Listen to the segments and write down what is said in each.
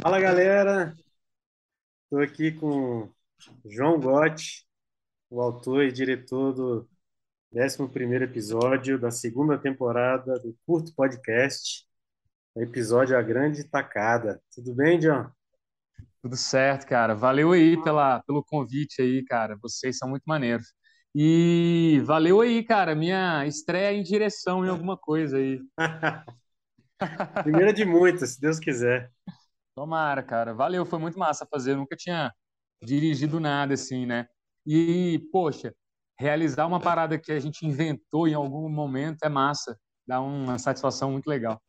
Fala galera, estou aqui com João Gotti, o autor e diretor do 11 episódio da segunda temporada do Curto Podcast, episódio A Grande Tacada. Tudo bem, John? Tudo certo, cara. Valeu aí pela, pelo convite aí, cara. Vocês são muito maneiros. E valeu aí, cara, minha estreia em direção em alguma coisa aí. Primeira de muitas, se Deus quiser. Tomara, cara. Valeu, foi muito massa fazer. Eu nunca tinha dirigido nada assim, né? E, poxa, realizar uma parada que a gente inventou em algum momento é massa. Dá uma satisfação muito legal.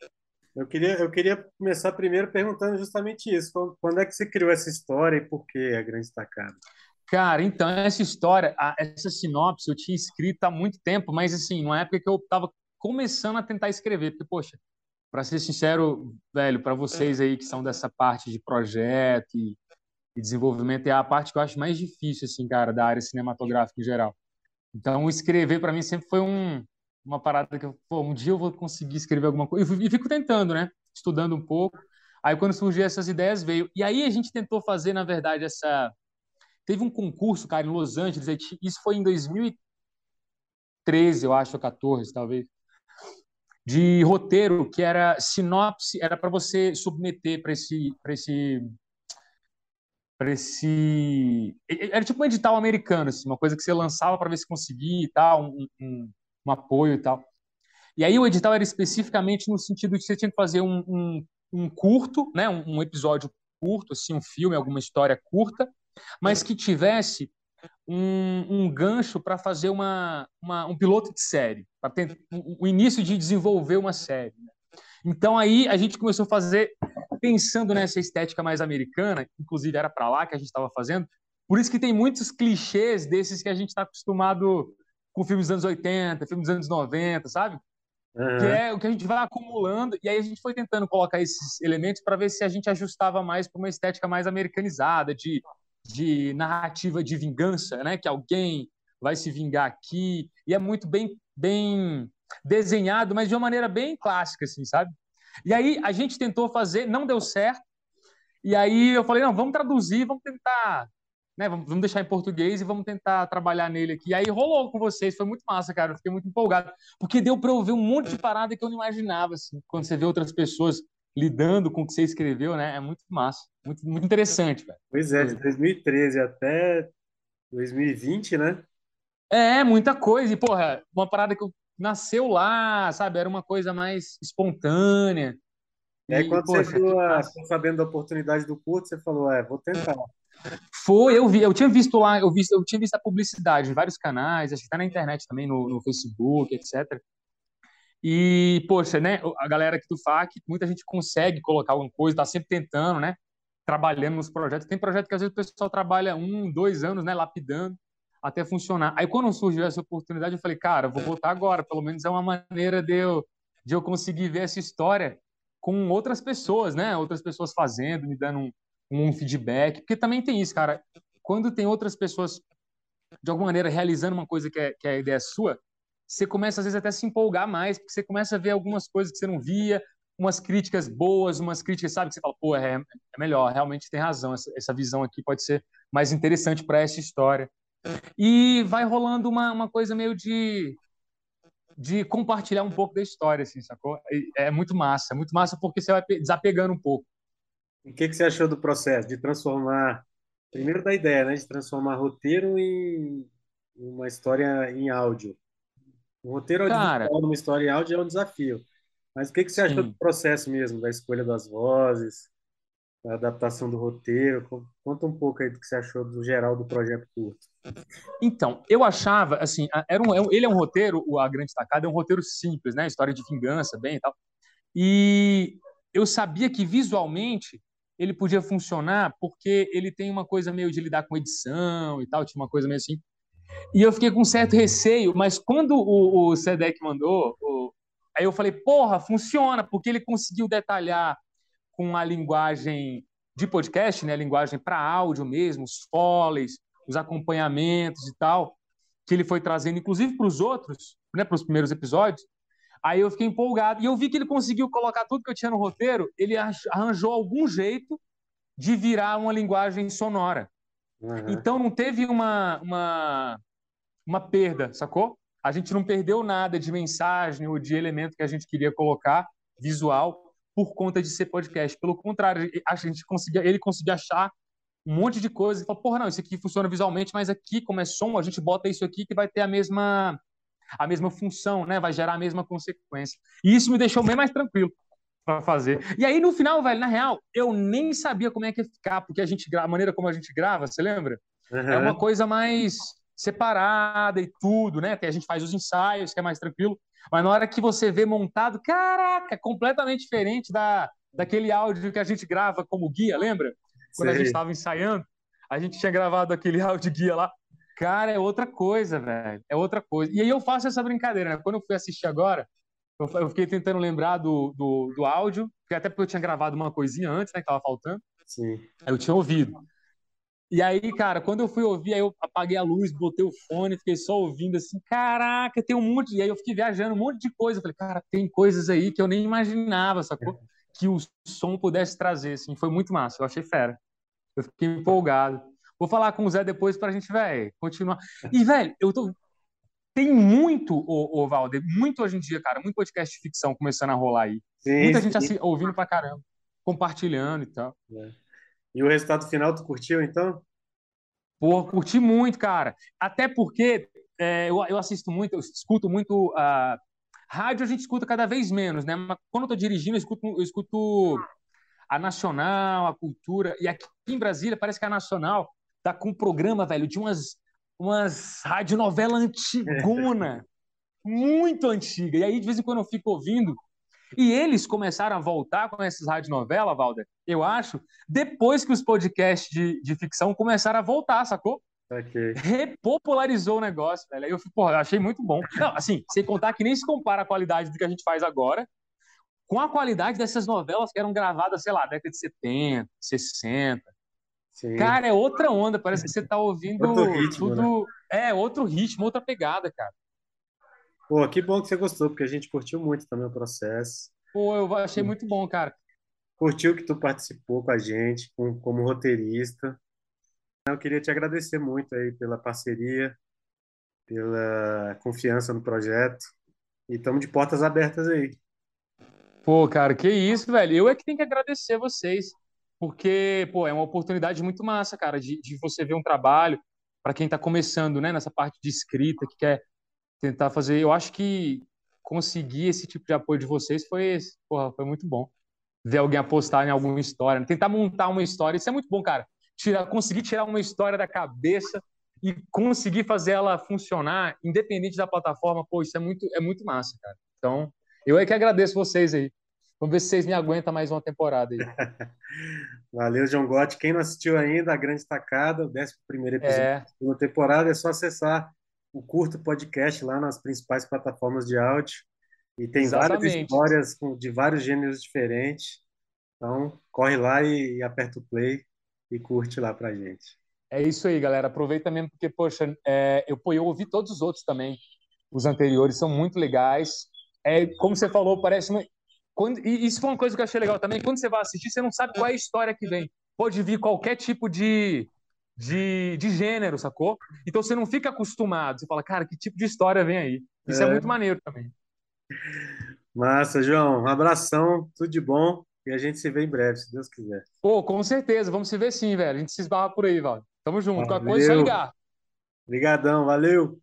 Eu queria, eu queria começar primeiro perguntando justamente isso. Quando é que você criou essa história e por que a Grande Estacada? Cara, então, essa história, essa sinopse eu tinha escrito há muito tempo, mas assim, numa época que eu estava começando a tentar escrever, porque, poxa, para ser sincero, velho, para vocês aí que são dessa parte de projeto e, e, desenvolvimento, é a parte que eu acho mais difícil, assim, cara, da área cinematográfica em geral. Então, escrever para mim sempre foi um, uma parada que, pô, um dia eu vou conseguir escrever alguma coisa. E fico tentando, né? Estudando um pouco. Aí, quando surgiu essas ideias, veio. E aí, a gente tentou fazer, na verdade, essa. Teve um concurso, cara, em Los Angeles. Isso foi em 2013, eu acho, ou 14, talvez de roteiro que era sinopse, era para você submeter para esse, para esse, para esse, era tipo um edital americano, assim, uma coisa que você lançava para ver se conseguia e tal, um, um, um, apoio e tal. E aí o edital era especificamente no sentido de que você tinha que fazer um, um, um curto, né, um, episódio curto, assim, um filme, alguma história curta, mas que tivesse um, um gancho para fazer uma, uma, um piloto de série, para ter o início de desenvolver uma série. Né? Então aí a gente começou a fazer, pensando nessa estética mais americana, inclusive era para lá que a gente estava fazendo, por isso que tem muitos clichês desses que a gente está acostumado com filmes dos anos 80, filmes dos anos 90, sabe? Uhum. Que é o que a gente vai acumulando, e aí a gente foi tentando colocar esses elementos para ver se a gente ajustava mais para uma estética mais americanizada, de de narrativa de vingança, né? Que alguém vai se vingar aqui e é muito bem bem desenhado, mas de uma maneira bem clássica, assim, sabe? E aí a gente tentou fazer, não deu certo. E aí eu falei, não, vamos traduzir, vamos tentar, né? Vamos, deixar em português e vamos tentar trabalhar nele aqui. E aí rolou com vocês, foi muito massa, cara. Eu fiquei muito empolgado, porque deu para eu ver um monte de parada que eu não imaginava, assim, quando você vê outras pessoas lidando com o que você escreveu, né? É muito massa, muito, muito interessante, velho. Pois é, de 2013 até 2020, né? É, muita coisa. E, porra, uma parada que nasceu lá, sabe? Era uma coisa mais espontânea. É, e, quando poxa, você viu a, sabendo da oportunidade do curso, você falou, é, vou tentar. Foi, eu vi, eu tinha visto lá, eu, vi, eu tinha visto a publicidade em vários canais, acho que tá na internet também, no, no Facebook, etc. E, poxa, né, a galera aqui do FAC, muita gente consegue colocar alguma coisa, está sempre tentando, né, trabalhando nos projetos. Tem projeto que às vezes o pessoal trabalha um, dois anos, né, lapidando até funcionar. Aí quando surgiu essa oportunidade, eu falei, cara, vou voltar agora, pelo menos é uma maneira de eu, de eu conseguir ver essa história com outras pessoas, né, outras pessoas fazendo, me dando um, um feedback, porque também tem isso, cara, quando tem outras pessoas de alguma maneira realizando uma coisa que é, que é a ideia sua, você começa às vezes até a se empolgar mais, porque você começa a ver algumas coisas que você não via, umas críticas boas, umas críticas, sabe, que você fala, pô, é, é melhor, realmente tem razão, essa, essa visão aqui pode ser mais interessante para essa história. E vai rolando uma, uma coisa meio de, de compartilhar um pouco da história, assim, sacou? É muito massa, é muito massa porque você vai desapegando um pouco. O que, que você achou do processo de transformar, primeiro da ideia, né, de transformar roteiro em uma história em áudio? O roteiro Cara, audiovisual numa história em áudio é um desafio. Mas o que, que você achou do processo mesmo, da escolha das vozes, da adaptação do roteiro? Conta um pouco aí do que você achou do geral do projeto curto. Então, eu achava, assim, era um, é ele é um roteiro, A Grande Tacada é um roteiro simples, né? História de vingança, bem e tal. E eu sabia que visualmente ele podia funcionar porque ele tem uma coisa meio de lidar com edição e tal, tinha uma coisa meio assim. E eu fiquei com certo receio, mas quando o, o Sedec mandou, o, aí eu falei, porra, funciona, porque ele conseguiu detalhar com a linguagem de podcast, né, a linguagem para áudio mesmo, os foleys, os acompanhamentos e tal, que ele foi trazendo, inclusive para os outros, né, para os primeiros episódios. Aí eu fiquei empolgado. E eu vi que ele conseguiu colocar tudo que eu tinha no roteiro, ele arranjou algum jeito de virar uma linguagem sonora. Uhum. Então não teve uma, uma, uma perda, sacou? A gente não perdeu nada de mensagem ou de elemento que a gente queria colocar visual por conta de ser podcast. Pelo contrário, a gente conseguia, ele conseguia achar um monte de coisa e falou, porra, não, isso aqui funciona visualmente, mas aqui, como é som, a gente bota isso aqui que vai ter a mesma a mesma função, né? Vai gerar a mesma consequência. E isso me deixou bem mais tranquilo para fazer. E aí, no final, velho, na real, eu nem sabia como é que ia ficar, porque a gente a maneira como a gente grava, você lembra? Uhum. É uma coisa mais separada e tudo, né? Que a gente faz os ensaios, que é mais tranquilo. Mas na hora que você vê montado, caraca, é completamente diferente da, daquele áudio que a gente grava como guia, lembra? Quando Sei. a gente estava ensaiando, a gente tinha gravado aquele áudio guia lá. Cara, é outra coisa, velho. É outra coisa. E aí eu faço essa brincadeira, né? Quando eu fui assistir agora, eu fiquei tentando lembrar do, do, do áudio, até porque eu tinha gravado uma coisinha antes, né? Que tava faltando. Sim. Aí eu tinha ouvido. E aí, cara, quando eu fui ouvir, aí eu apaguei a luz, botei o fone, fiquei só ouvindo assim, caraca, tem um monte. E aí eu fiquei viajando um monte de coisa. Eu falei, cara, tem coisas aí que eu nem imaginava, sacou? Que o som pudesse trazer, assim. Foi muito massa, eu achei fera. Eu fiquei empolgado. Vou falar com o Zé depois pra gente, velho, continuar. E, velho, eu tô. Tem muito, o, o Valder, muito hoje em dia, cara, muito podcast de ficção começando a rolar aí. Sim, Muita sim. gente assim, ouvindo pra caramba, compartilhando e tal. É. E o resultado final, tu curtiu, então? Pô, curti muito, cara. Até porque é, eu, eu assisto muito, eu escuto muito. Uh, rádio a gente escuta cada vez menos, né? Mas quando eu tô dirigindo, eu escuto, eu escuto a Nacional, a Cultura. E aqui em Brasília, parece que a Nacional tá com um programa, velho, de umas, umas radionovela antigona. muito antiga. E aí, de vez em quando, eu fico ouvindo e eles começaram a voltar com essas radionovelas, Valder, eu acho, depois que os podcasts de, de ficção começaram a voltar, sacou? Okay. Repopularizou o negócio, velho. Aí eu, porra, achei muito bom. Não, assim, sem contar que nem se compara a qualidade do que a gente faz agora com a qualidade dessas novelas que eram gravadas, sei lá, década de 70, 60. Sim. Cara, é outra onda. Parece que você tá ouvindo ritmo, tudo. Né? É, outro ritmo, outra pegada, cara. Pô, que bom que você gostou, porque a gente curtiu muito também o processo. Pô, eu achei muito bom, cara. Curtiu que tu participou com a gente, com, como roteirista. Eu queria te agradecer muito aí pela parceria, pela confiança no projeto. E estamos de portas abertas aí. Pô, cara, que isso, velho. Eu é que tenho que agradecer vocês, porque, pô, é uma oportunidade muito massa, cara, de, de você ver um trabalho para quem está começando, né, nessa parte de escrita, que quer tentar fazer. Eu acho que conseguir esse tipo de apoio de vocês foi, porra, foi muito bom. Ver alguém apostar em alguma história, tentar montar uma história, isso é muito bom, cara. Tirar, conseguir tirar uma história da cabeça e conseguir fazer ela funcionar, independente da plataforma, pô, isso é muito, é muito massa, cara. Então, eu é que agradeço vocês aí. Vamos ver se vocês me aguentam mais uma temporada aí. Valeu, João Gotti. Quem não assistiu ainda, a grande tacada, o 11 episódio é. da segunda temporada, é só acessar o Curto Podcast lá nas principais plataformas de áudio. E tem Exatamente. várias histórias de vários gêneros diferentes. Então, corre lá e, e aperta o play e curte lá pra gente. É isso aí, galera. Aproveita mesmo, porque, poxa, é, eu, eu ouvi todos os outros também. Os anteriores são muito legais. É, como você falou, parece uma... Quando, e isso foi uma coisa que eu achei legal também. Quando você vai assistir, você não sabe qual é a história que vem. Pode vir qualquer tipo de, de, de gênero, sacou? Então você não fica acostumado, você fala, cara, que tipo de história vem aí? Isso é, é muito maneiro também. Massa, João. Um abração, tudo de bom. E a gente se vê em breve, se Deus quiser. Pô, com certeza. Vamos se ver sim, velho. A gente se esbarra por aí, Val. Tamo junto. Valeu. Qualquer coisa, é só ligar. Obrigadão, valeu.